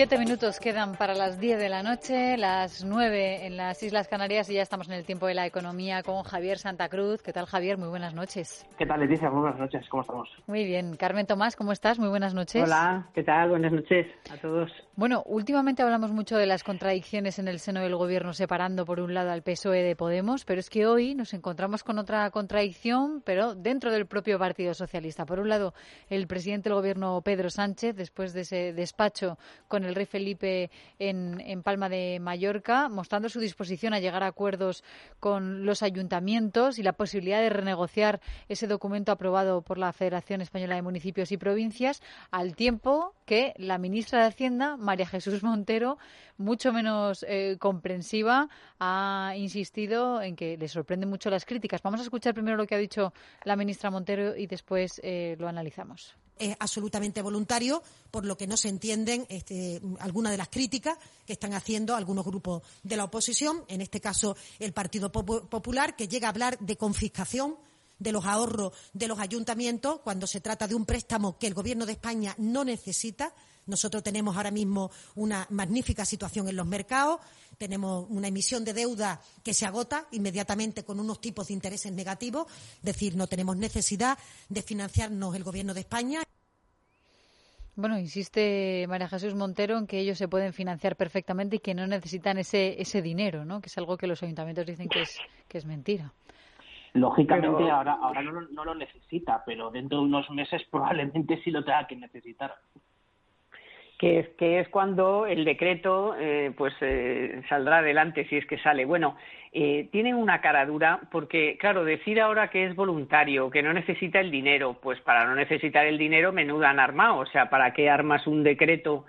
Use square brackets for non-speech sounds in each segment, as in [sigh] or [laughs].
Siete minutos quedan para las diez de la noche, las nueve en las Islas Canarias y ya estamos en el tiempo de la economía con Javier Santa Cruz. ¿Qué tal, Javier? Muy buenas noches. ¿Qué tal, Leticia? Muy buenas noches. ¿Cómo estamos? Muy bien. Carmen Tomás, ¿cómo estás? Muy buenas noches. Hola, ¿qué tal? Buenas noches a todos. Bueno, últimamente hablamos mucho de las contradicciones en el seno del gobierno, separando por un lado al PSOE de Podemos, pero es que hoy nos encontramos con otra contradicción, pero dentro del propio Partido Socialista. Por un lado, el presidente del gobierno, Pedro Sánchez, después de ese despacho con el rey Felipe en, Palma de Mallorca, mostrando su disposición a llegar a acuerdos con los ayuntamientos y la posibilidad de renegociar ese documento aprobado por la Federación Española de Municipios y Provincias, al tiempo que la ministra de Hacienda, María Jesús Montero, mucho menos eh, comprensiva, ha insistido en que le sorprenden mucho las críticas. Vamos a escuchar primero lo que ha dicho la ministra Montero y después eh, lo analizamos es absolutamente voluntario, por lo que no se entienden este, algunas de las críticas que están haciendo algunos grupos de la oposición, en este caso el Partido Popular, que llega a hablar de confiscación de los ahorros de los ayuntamientos cuando se trata de un préstamo que el Gobierno de España no necesita. Nosotros tenemos ahora mismo una magnífica situación en los mercados, tenemos una emisión de deuda que se agota inmediatamente con unos tipos de intereses negativos, es decir, no tenemos necesidad de financiarnos el Gobierno de España. Bueno, insiste María Jesús Montero en que ellos se pueden financiar perfectamente y que no necesitan ese, ese dinero, ¿no? Que es algo que los ayuntamientos dicen que es, que es mentira. Lógicamente ahora, ahora no, no, lo necesita, pero dentro de unos meses probablemente sí lo tenga que necesitar que es, que es cuando el decreto eh, pues eh, saldrá adelante si es que sale. Bueno, eh, tienen una cara dura porque, claro, decir ahora que es voluntario, que no necesita el dinero, pues para no necesitar el dinero menuda han armado. O sea, ¿para qué armas un decreto,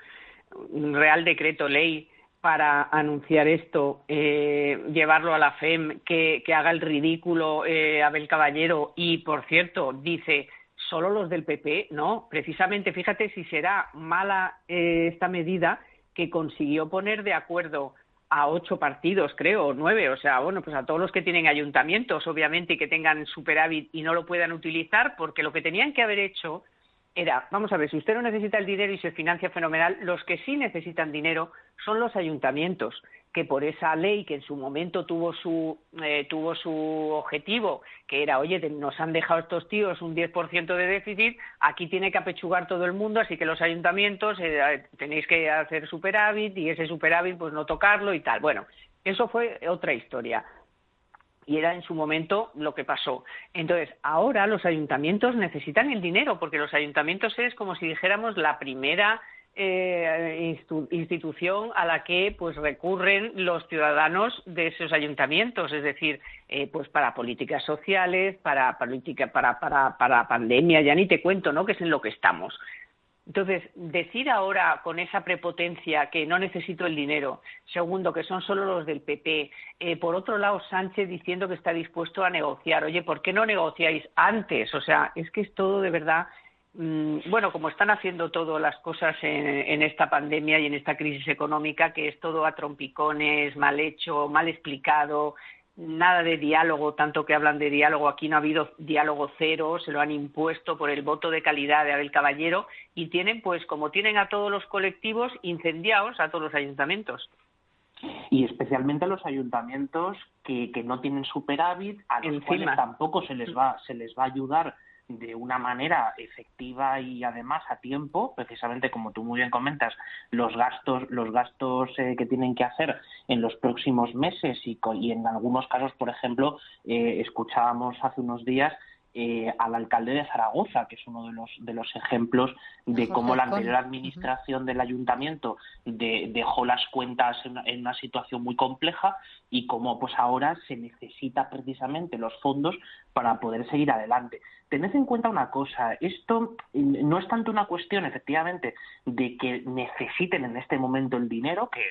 un real decreto ley para anunciar esto, eh, llevarlo a la FEM, que, que haga el ridículo Abel Caballero y, por cierto, dice solo los del PP, no, precisamente fíjate si será mala eh, esta medida que consiguió poner de acuerdo a ocho partidos, creo, o nueve, o sea, bueno, pues a todos los que tienen ayuntamientos, obviamente, y que tengan superávit y no lo puedan utilizar, porque lo que tenían que haber hecho era, vamos a ver, si usted no necesita el dinero y se financia fenomenal, los que sí necesitan dinero son los ayuntamientos, que por esa ley que en su momento tuvo su, eh, tuvo su objetivo, que era, oye, nos han dejado estos tíos un 10% de déficit, aquí tiene que apechugar todo el mundo, así que los ayuntamientos eh, tenéis que hacer superávit y ese superávit pues no tocarlo y tal. Bueno, eso fue otra historia y era en su momento lo que pasó. Entonces, ahora los ayuntamientos necesitan el dinero, porque los ayuntamientos es como si dijéramos la primera eh, institución a la que pues recurren los ciudadanos de esos ayuntamientos, es decir, eh, pues para políticas sociales, para política, para, para, para pandemia, ya ni te cuento, ¿no? Que es en lo que estamos. Entonces, decir ahora con esa prepotencia que no necesito el dinero, segundo, que son solo los del PP, eh, por otro lado, Sánchez diciendo que está dispuesto a negociar, oye, ¿por qué no negociáis antes? O sea, es que es todo de verdad, mm, bueno, como están haciendo todas las cosas en, en, esta pandemia y en esta crisis económica, que es todo a trompicones, mal hecho, mal explicado, nada de diálogo, tanto que hablan de diálogo, aquí no ha habido diálogo cero, se lo han impuesto por el voto de calidad de Abel Caballero y tienen, pues, como tienen a todos los colectivos, incendiados a todos los ayuntamientos. Y especialmente a los ayuntamientos que, que no tienen superávit, a los cuales tampoco se les va, se les va a ayudar de una manera efectiva y además a tiempo, precisamente como tú muy bien comentas, los gastos, los gastos eh, que tienen que hacer en los próximos meses y, y en algunos casos, por ejemplo, eh, escuchábamos hace unos días eh, al alcalde de Zaragoza, que es uno de los, de los ejemplos de cómo la anterior administración del ayuntamiento dejó las cuentas en, una situación muy compleja y cómo pues ahora se necesita precisamente los fondos para poder seguir adelante. Tened en cuenta una cosa, esto no es tanto una cuestión efectivamente de que necesiten en este momento el dinero, que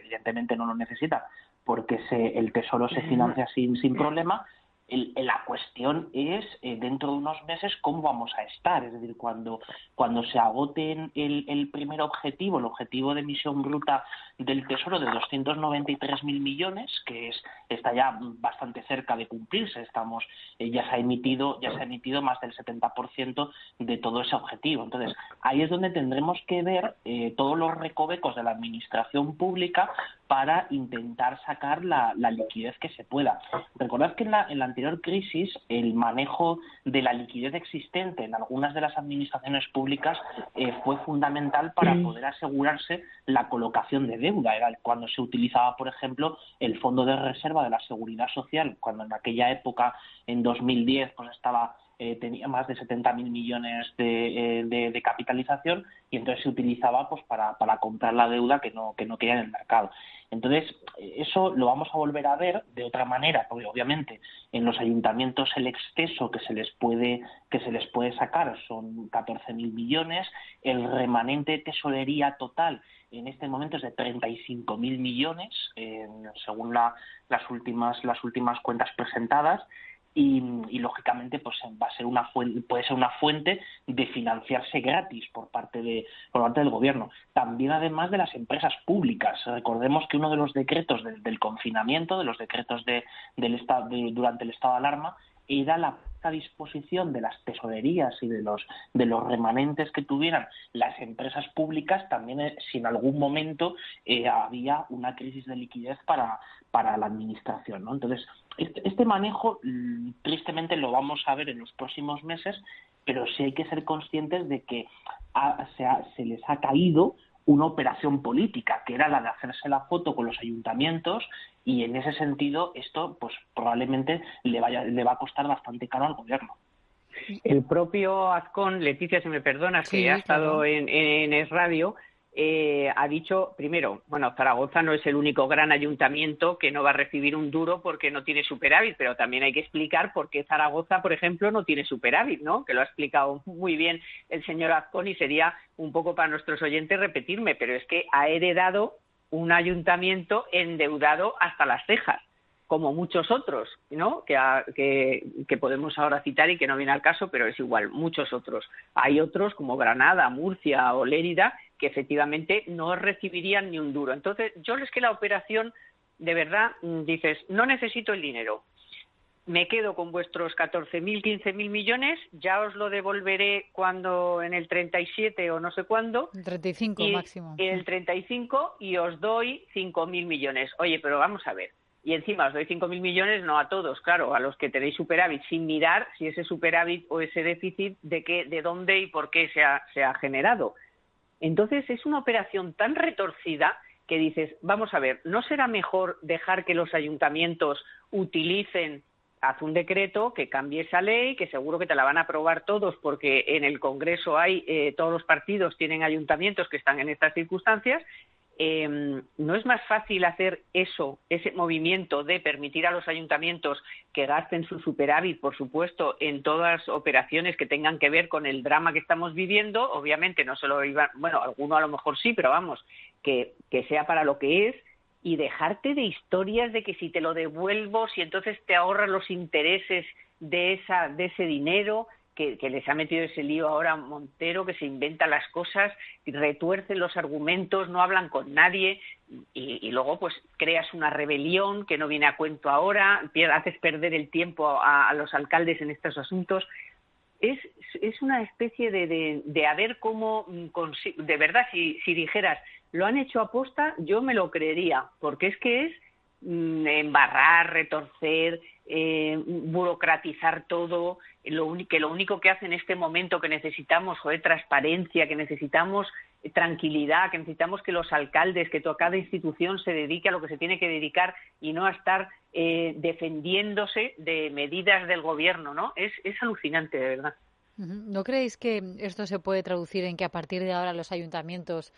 evidentemente no lo necesitan porque se, el tesoro se financia sin, sin problema, la cuestión es, eh, dentro de unos meses, cómo vamos a estar. Es decir, cuando, cuando se agote el, el primer objetivo, el objetivo de emisión bruta del Tesoro de 293.000 millones, que es, está ya bastante cerca de cumplirse. Estamos, eh, ya se ha emitido, ya se ha emitido más del 70% de todo ese objetivo. Entonces, ahí es donde tendremos que ver eh, todos los recovecos de la administración pública para intentar sacar la, liquidez que se pueda. Recordad que en la, en la anterior crisis el manejo de la liquidez existente en algunas de las administraciones públicas eh, fue fundamental para poder asegurarse la colocación de deuda. Era cuando se utilizaba, por ejemplo, el Fondo de Reserva de la Seguridad Social, cuando en aquella época, en 2010, pues estaba eh, tenía más de 70.000 millones eh, de, capitalización y entonces se utilizaba pues para, para comprar la deuda que no, que no quería en el mercado. Entonces, eso lo vamos a volver a ver de otra manera, porque obviamente en los ayuntamientos el exceso que se les puede, que se les puede sacar son 14.000 millones, el remanente de tesorería total en este momento es de 35.000 millones, según las, últimas, las últimas cuentas presentadas, y, lógicamente pues va a ser una fuente, puede ser una fuente de financiarse gratis por parte de por parte del gobierno. También además de las empresas públicas. Recordemos que uno de los decretos del confinamiento de los decretos de, del estado durante el estado de alarma era la disposición de las tesorerías y de los de los remanentes que tuvieran las empresas públicas también eh, si en algún momento eh, había una crisis de liquidez para para la administración ¿no? entonces este, este, manejo mm, tristemente lo vamos a ver en los próximos meses pero sí hay que ser conscientes de que se les ha caído una operación política, que era la de hacerse la foto con los ayuntamientos y en ese sentido esto pues probablemente le, vaya, le va a costar bastante caro al gobierno. El propio Azcón, Leticia, si me perdonas, que ha estado en, en Es Radio, eh, ha dicho, primero, bueno, Zaragoza no es el único gran ayuntamiento que no va a recibir un duro porque no tiene superávit, pero también hay que explicar por qué Zaragoza, por ejemplo, no tiene superávit, ¿no? Que lo ha explicado muy bien el señor Azcón y sería un poco para nuestros oyentes repetirme, pero es que ha heredado un ayuntamiento endeudado hasta las cejas como muchos otros, ¿no? Que, que, podemos ahora citar y que no viene al caso, pero es igual, muchos otros. Hay otros como Granada, Murcia o Lérida que efectivamente no recibirían ni un duro. Entonces, yo es que la operación, de verdad, mm, dices, no necesito el dinero. Me quedo con vuestros 14.000, 15.000 millones, ya os lo devolveré cuando en el 37 o no sé cuándo. El 35 máximo. En el 35 y os doy 5.000 millones. Oye, pero vamos a ver y encima os doy 5.000 millones, no a todos, claro, a los que tenéis superávit, sin mirar si ese superávit o ese déficit de qué, de dónde y por qué se ha, se ha generado. Entonces es una operación tan retorcida que dices, vamos a ver, ¿no será mejor dejar que los ayuntamientos utilicen, haz un decreto que cambie esa ley, que seguro que te la van a aprobar todos porque en el Congreso hay, eh, todos los partidos tienen ayuntamientos que están en estas circunstancias eh, ¿no es más fácil hacer eso, ese movimiento de permitir a los ayuntamientos que gasten su superávit, por supuesto, en todas operaciones que tengan que ver con el drama que estamos viviendo? Obviamente no se lo iban, bueno, alguno a lo mejor sí, pero vamos, que, que sea para lo que es y dejarte de historias de que si te lo devuelvo, si entonces te ahorras los intereses de, esa, de ese dinero, que, les ha metido ese lío ahora Montero, que se inventa las cosas, retuercen los argumentos, no hablan con nadie y, luego pues creas una rebelión que no viene a cuento ahora, haces perder el tiempo a, los alcaldes en estos asuntos. Es, es una especie de, de, de a ver cómo, de verdad, si, si dijeras, lo han hecho aposta, yo me lo creería, porque es que es mm, embarrar, retorcer, eh, burocratizar todo, lo que lo único que hace en este momento que necesitamos joder, transparencia, que necesitamos tranquilidad, que necesitamos que los alcaldes, que toda cada institución se dedique a lo que se tiene que dedicar y no a estar eh, defendiéndose de medidas del gobierno, ¿no? Es, es alucinante, de verdad. ¿No creéis que esto se puede traducir en que a partir de ahora los ayuntamientos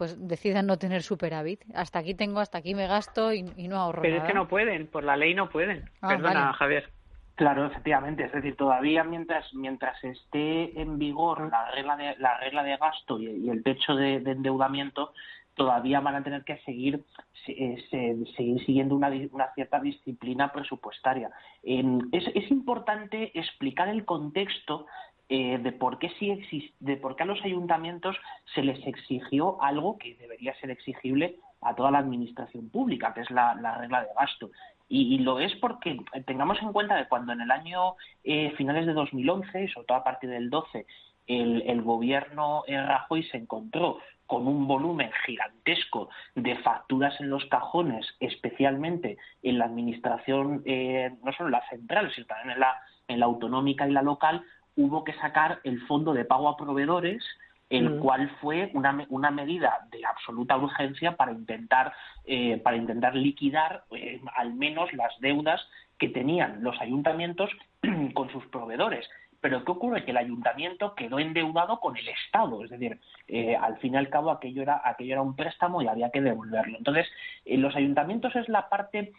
pues decidan no tener superávit? Hasta aquí tengo, hasta aquí me gasto y, no ahorro Pero es que no pueden, por la ley no pueden. Ah, Perdona, Javier. Claro, efectivamente. Es decir, todavía mientras mientras esté en vigor la regla de la regla de gasto y, el techo de, endeudamiento, todavía van a tener que seguir, seguir siguiendo una, cierta disciplina presupuestaria. Es, es importante explicar el contexto eh, de por qué sí de por qué a los ayuntamientos se les exigió algo que debería ser exigible a toda la administración pública, que es la, regla de gasto. Y, lo es porque tengamos en cuenta que cuando en el año eh, finales de 2011, sobre todo a partir del 12, el, el gobierno Rajoy se encontró con un volumen gigantesco de facturas en los cajones, especialmente en la administración, eh, no solo en la central, sino también en la, en la autonómica y la local, hubo que sacar el fondo de pago a proveedores, el mm. cual fue una, una, medida de absoluta urgencia para intentar, eh, para intentar liquidar eh, al menos las deudas que tenían los ayuntamientos [clears throat] con sus proveedores. Pero ¿qué ocurre? Que el ayuntamiento quedó endeudado con el Estado, es decir, eh, al fin y al cabo aquello era, aquello era un préstamo y había que devolverlo. Entonces, los ayuntamientos es la parte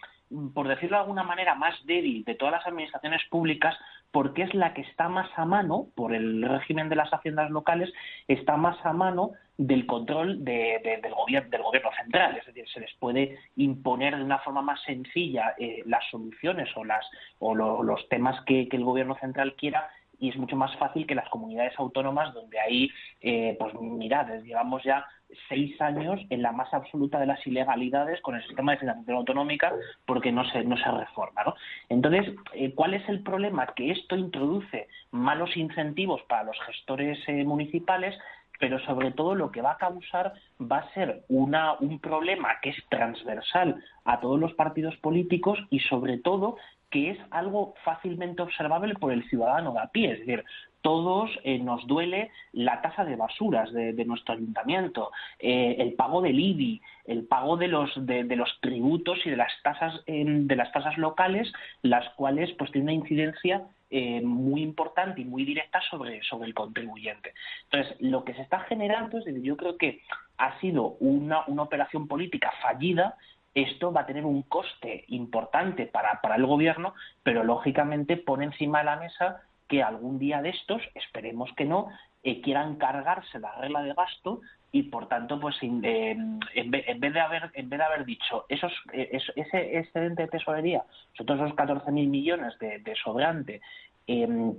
por decirlo de alguna manera, más débil de todas las administraciones públicas porque es la que está más a mano, por el régimen de las haciendas locales, está más a mano del control del, gobierno, del gobierno central. Es decir, se les puede imponer de una forma más sencilla eh, las soluciones o, las, o los temas que, el gobierno central quiera y es mucho más fácil que las comunidades autónomas donde ahí, eh, pues mirad, llevamos ya seis años en la más absoluta de las ilegalidades con el sistema de financiación autonómica porque no se, no se reforma. ¿no? Entonces, eh, ¿cuál es el problema? Que esto introduce malos incentivos para los gestores eh, municipales pero sobre todo lo que va a causar va a ser una, un problema que es transversal a todos los partidos políticos y sobre todo que es algo fácilmente observable por el ciudadano de a pie. Es decir, todos eh, nos duele la tasa de basuras de, nuestro ayuntamiento, eh, el pago del IBI, el pago de los, de, los tributos y de las tasas de las tasas locales, las cuales pues tienen una incidencia eh, muy importante y muy directa sobre, el contribuyente. Entonces, lo que se está generando es decir, yo creo que ha sido una operación política fallida esto va a tener un coste importante para, para el gobierno, pero lógicamente pone encima de la mesa que algún día de estos, esperemos que no, eh, quieran cargarse la regla de gasto y por tanto pues eh, en, vez, de haber en vez de haber dicho esos, eh, ese excedente de tesorería todos esos 14.000 millones de, de sobrante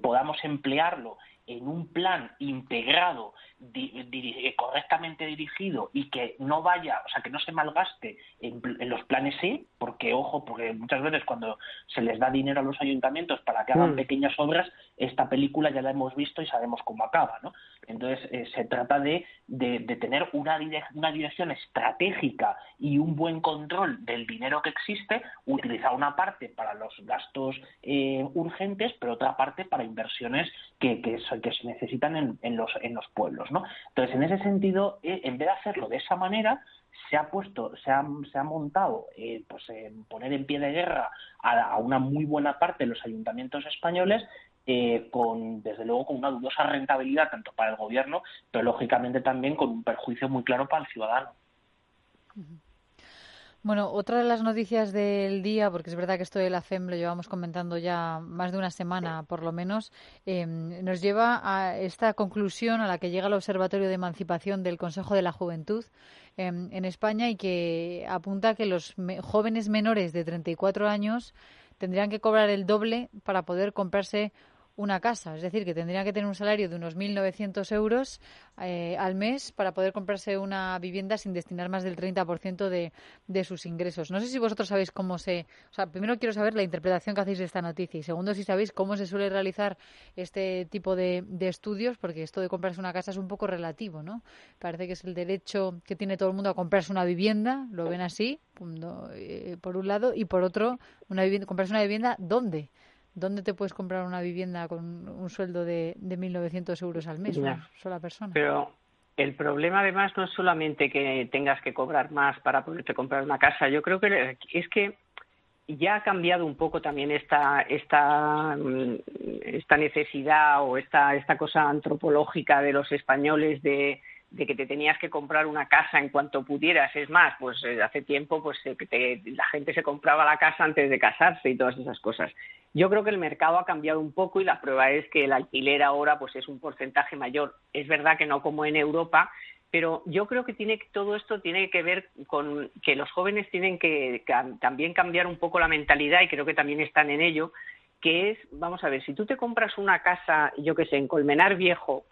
podamos emplearlo en un plan integrado, correctamente dirigido y que no vaya, o sea, que no se malgaste en, los planes E, porque ojo, porque muchas veces cuando se les da dinero a los ayuntamientos para que hagan mm. pequeñas obras, esta película ya la hemos visto y sabemos cómo acaba, ¿no? Entonces eh, se trata de, de, tener una, una dirección estratégica y un buen control del dinero que existe, utilizar una parte para los gastos eh, urgentes, pero otra parte para inversiones que, que, se necesitan en, los, en los pueblos. ¿no? Entonces, en ese sentido, eh, en vez de hacerlo de esa manera, se ha puesto, se ha, se ha montado, eh, pues en poner en pie de guerra a, una muy buena parte de los ayuntamientos españoles eh, con, desde luego, con una dudosa rentabilidad tanto para el gobierno, pero lógicamente también con un perjuicio muy claro para el ciudadano. Bueno, otra de las noticias del día, porque es verdad que esto de la FEM lo llevamos comentando ya más de una semana, por lo menos, em, nos lleva a esta conclusión a la que llega el Observatorio de Emancipación del Consejo de la Juventud em, en España y que apunta que los jóvenes menores de 34 años tendrían que cobrar el doble para poder comprarse una casa, es decir, que tendría que tener un salario de unos 1.900 euros eh, al mes para poder comprarse una vivienda sin destinar más del 30% de, de sus ingresos. No sé si vosotros sabéis cómo se... O sea, primero quiero saber la interpretación que hacéis de esta noticia y segundo si sabéis cómo se suele realizar este tipo de, de estudios, porque esto de comprarse una casa es un poco relativo, ¿no? Parece que es el derecho que tiene todo el mundo a comprarse una vivienda, lo ven así, eh, por un lado, y por otro, una vivienda, comprarse una vivienda, ¿dónde? ¿Dónde te puedes comprar una vivienda con un sueldo de, de 1.900 euros al mes, una sola persona? Pero el problema además no es solamente que tengas que cobrar más para poderte comprar una casa. Yo creo que es que ya ha cambiado un poco también esta esta esta necesidad o esta esta cosa antropológica de los españoles de de que te tenías que comprar una casa en cuanto pudieras. Es más, pues eh, hace tiempo pues eh, la gente se compraba la casa antes de casarse y todas esas cosas. Yo creo que el mercado ha cambiado un poco y la prueba es que el alquiler ahora pues es un porcentaje mayor. Es verdad que no como en Europa, pero yo creo que tiene todo esto tiene que ver con que los jóvenes tienen que también cambiar un poco la mentalidad y creo que también están en ello que es, vamos a ver, si tú te compras una casa, yo qué sé, en Colmenar Viejo,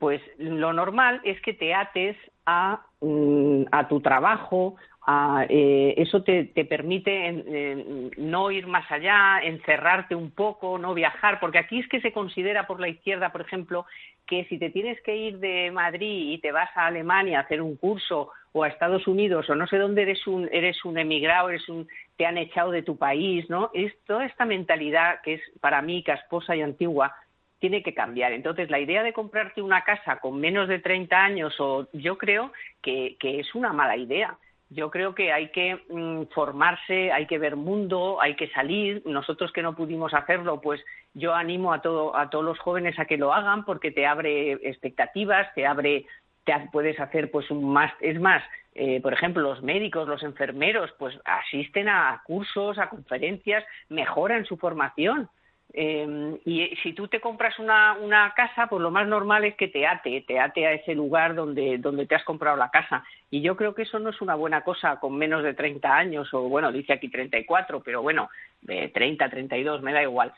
pues lo normal es que te ates a, mm, a tu trabajo, a, eh, eso te, te permite no ir más allá, encerrarte un poco, no viajar, porque aquí es que se considera por la izquierda, por ejemplo, que si te tienes que ir de Madrid y te vas a Alemania a hacer un curso o a Estados Unidos o no sé dónde eres un eres un emigrado, eres un te han echado de tu país, ¿no? Es toda esta mentalidad que es para mí casposa y antigua tiene que cambiar. Entonces, la idea de comprarte una casa con menos de 30 años, o yo creo que, es una mala idea. Yo creo que hay que mm, formarse, hay que ver mundo, hay que salir. Nosotros que no pudimos hacerlo, pues yo animo a, todo, a todos los jóvenes a que lo hagan porque te abre expectativas, te abre, te puedes hacer pues un más, es más, eh, por ejemplo, los médicos, los enfermeros, pues asisten a cursos, a conferencias, mejoran su formación eh, y si tú te compras una, una, casa, pues lo más normal es que te ate, te ate a ese lugar donde, donde te has comprado la casa. Y yo creo que eso no es una buena cosa con menos de 30 años, o bueno, dice aquí 34, pero bueno, de 30, 32, me da igual.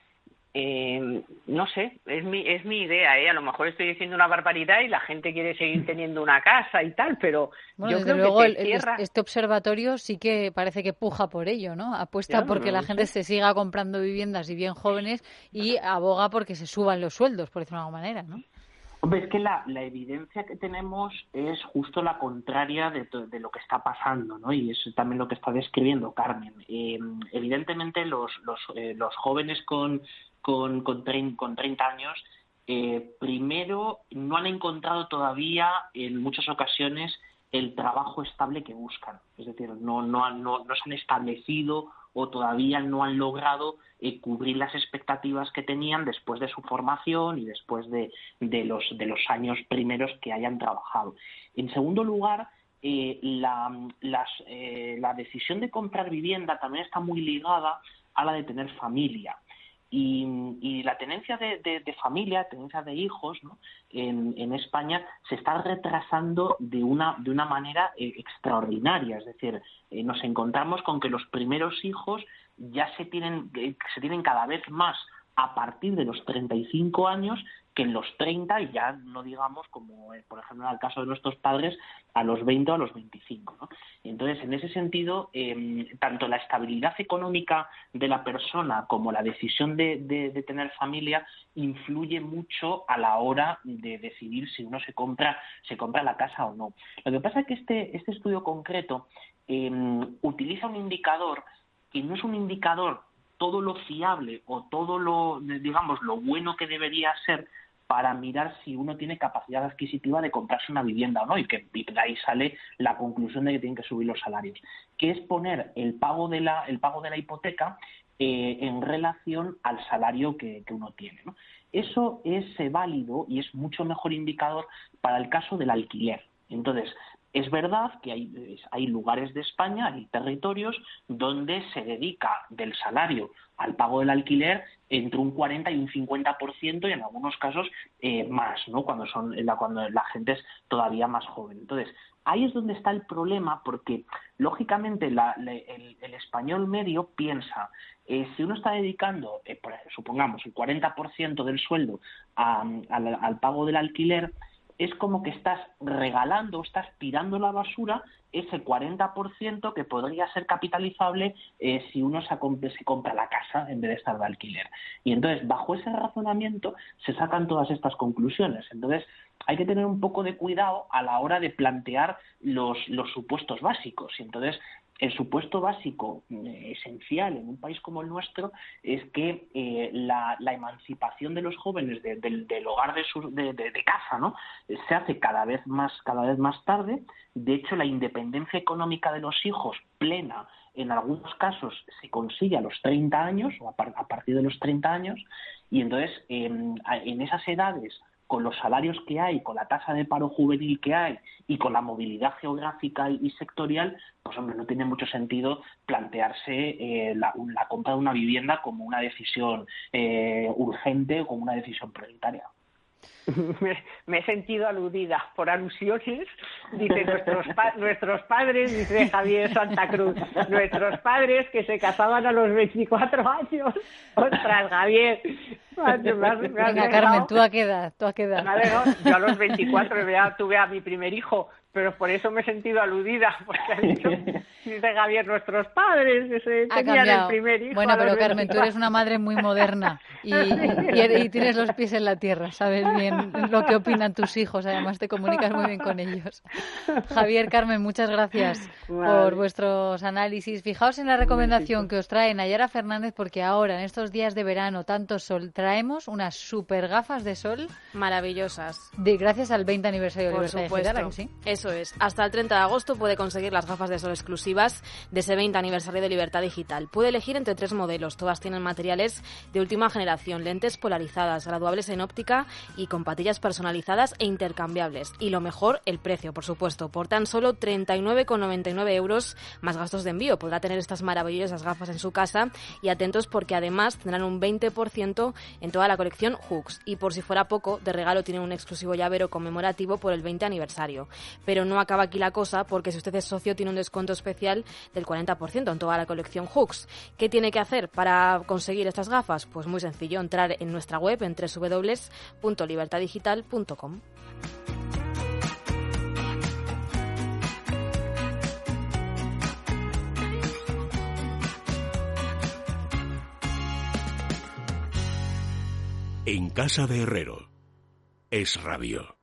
Eh, no sé, es mi, es mi idea, ¿eh? A lo mejor estoy diciendo una barbaridad y la gente quiere seguir [laughs] teniendo una casa y tal, pero yo creo luego que este observatorio sí que parece que puja por ello, ¿no? Apuesta porque la gente se siga comprando viviendas y bien jóvenes y aboga porque se suban los sueldos, por decirlo de alguna manera, ¿no? Hombre, es que la, la, evidencia que tenemos es justo la contraria de, de, lo que está pasando, ¿no? Y es también lo que está describiendo Carmen. Eh, evidentemente, los, los, eh, los jóvenes con, con, con, 30 años, eh, primero no han encontrado todavía en muchas ocasiones el trabajo estable que buscan. Es decir, no, no, no, no se han establecido o todavía no han logrado eh, cubrir las expectativas que tenían después de su formación y después de, de, los, de los años primeros que hayan trabajado. En segundo lugar, eh, la, las, la decisión de comprar vivienda también está muy ligada a la de tener familia. Y, la tenencia de, de, familia, tenencia de hijos en, España se está retrasando de una, de una manera eh, extraordinaria. Es decir, eh, nos encontramos con que los primeros hijos ya se tienen, eh, se tienen cada vez más a partir de los 35 años que en los 30 y ya no digamos como eh, por ejemplo en el caso de nuestros padres a los 20 o a los 25 ¿no? entonces en ese sentido em, tanto la estabilidad económica de la persona como la decisión de, de, tener familia influye mucho a la hora de decidir si uno se compra se compra la casa o no lo que pasa es que este este estudio concreto em, utiliza un indicador que no es un indicador todo lo fiable o todo lo, digamos, lo bueno que debería ser para mirar si uno tiene capacidad adquisitiva de comprarse una vivienda o no, y que de ahí sale la conclusión de que tienen que subir los salarios, que es poner el pago de la, el pago de la hipoteca eh, en relación al salario que, uno tiene. Eso es válido y es mucho mejor indicador para el caso del alquiler. Entonces, es verdad que hay, lugares de España, hay territorios donde se dedica del salario al pago del alquiler entre un 40 y un 50% y en algunos casos eh, más, ¿no? Cuando, son, la, cuando la gente es todavía más joven. Entonces, ahí es donde está el problema porque, lógicamente, el, español medio piensa, eh, si uno está dedicando, eh, supongamos, el 40% del sueldo al pago del alquiler, es como que estás regalando, estás tirando la basura ese 40% que podría ser capitalizable eh, si uno se, se, compra la casa en vez de estar de alquiler. Y entonces, bajo ese razonamiento, se sacan todas estas conclusiones. Entonces, hay que tener un poco de cuidado a la hora de plantear los, los supuestos básicos. Y entonces, el supuesto básico eh, esencial en un país como el nuestro es que eh, la, emancipación de los jóvenes del hogar de, su, de, casa ¿no? se hace cada vez más cada vez más tarde de hecho la independencia económica de los hijos plena en algunos casos se consigue a los 30 años o a, partir de los 30 años y entonces en esas edades con los salarios que hay, con la tasa de paro juvenil que hay y con la movilidad geográfica y, sectorial, pues hombre, no tiene mucho sentido plantearse eh, la, compra de una vivienda como una decisión eh, urgente o como una decisión prioritaria. [laughs] me, he sentido aludida por alusiones. Dice nuestros, [laughs] nuestros padres, dice Javier Santa Cruz, nuestros padres que se casaban a los 24 años. Ostras, Javier. Venga, Carmen, ¿tú a qué edad? ¿Tú a qué edad? Yo a los 24 ya tuve a mi primer hijo pero por eso me he sentido aludida, [laughs] porque ha dicho, [laughs] dice Javier, nuestros padres, que se tenían el primer hijo. Bueno, pero Carmen, tú eres una madre muy moderna [laughs] y, y, tienes los pies en la tierra, sabes bien lo que opinan tus hijos, además te comunicas muy bien con ellos. Javier, Carmen, muchas gracias por vuestros análisis. Fijaos en la recomendación que os trae Nayara Fernández, porque ahora, en estos días de verano, tanto sol, traemos unas super gafas de sol. Maravillosas. De, gracias al 20 aniversario de Libertad Digital, ¿sí? Eso es. Hasta el 30 de agosto puede conseguir las gafas de sol exclusivas de ese 20 aniversario de Libertad Digital. Puede elegir entre tres modelos. Todas tienen materiales de última generación, lentes polarizadas, graduables en óptica y con patillas personalizadas e intercambiables. Y lo mejor, el precio, por supuesto. Por tan solo 39,99 euros más gastos de envío. Podrá tener estas maravillosas gafas en su casa y atentos porque además tendrán un 20% en toda la colección Hooks. Y por si fuera poco, de regalo tienen un exclusivo llavero conmemorativo por el 20 aniversario no acaba aquí la cosa porque si usted es socio tiene un descuento especial del 40% en toda la colección Hooks. ¿Qué tiene que hacer para conseguir estas gafas? Pues muy sencillo, entrar en nuestra web en www.libertadigital.com. En casa de Herrero. Es rabio.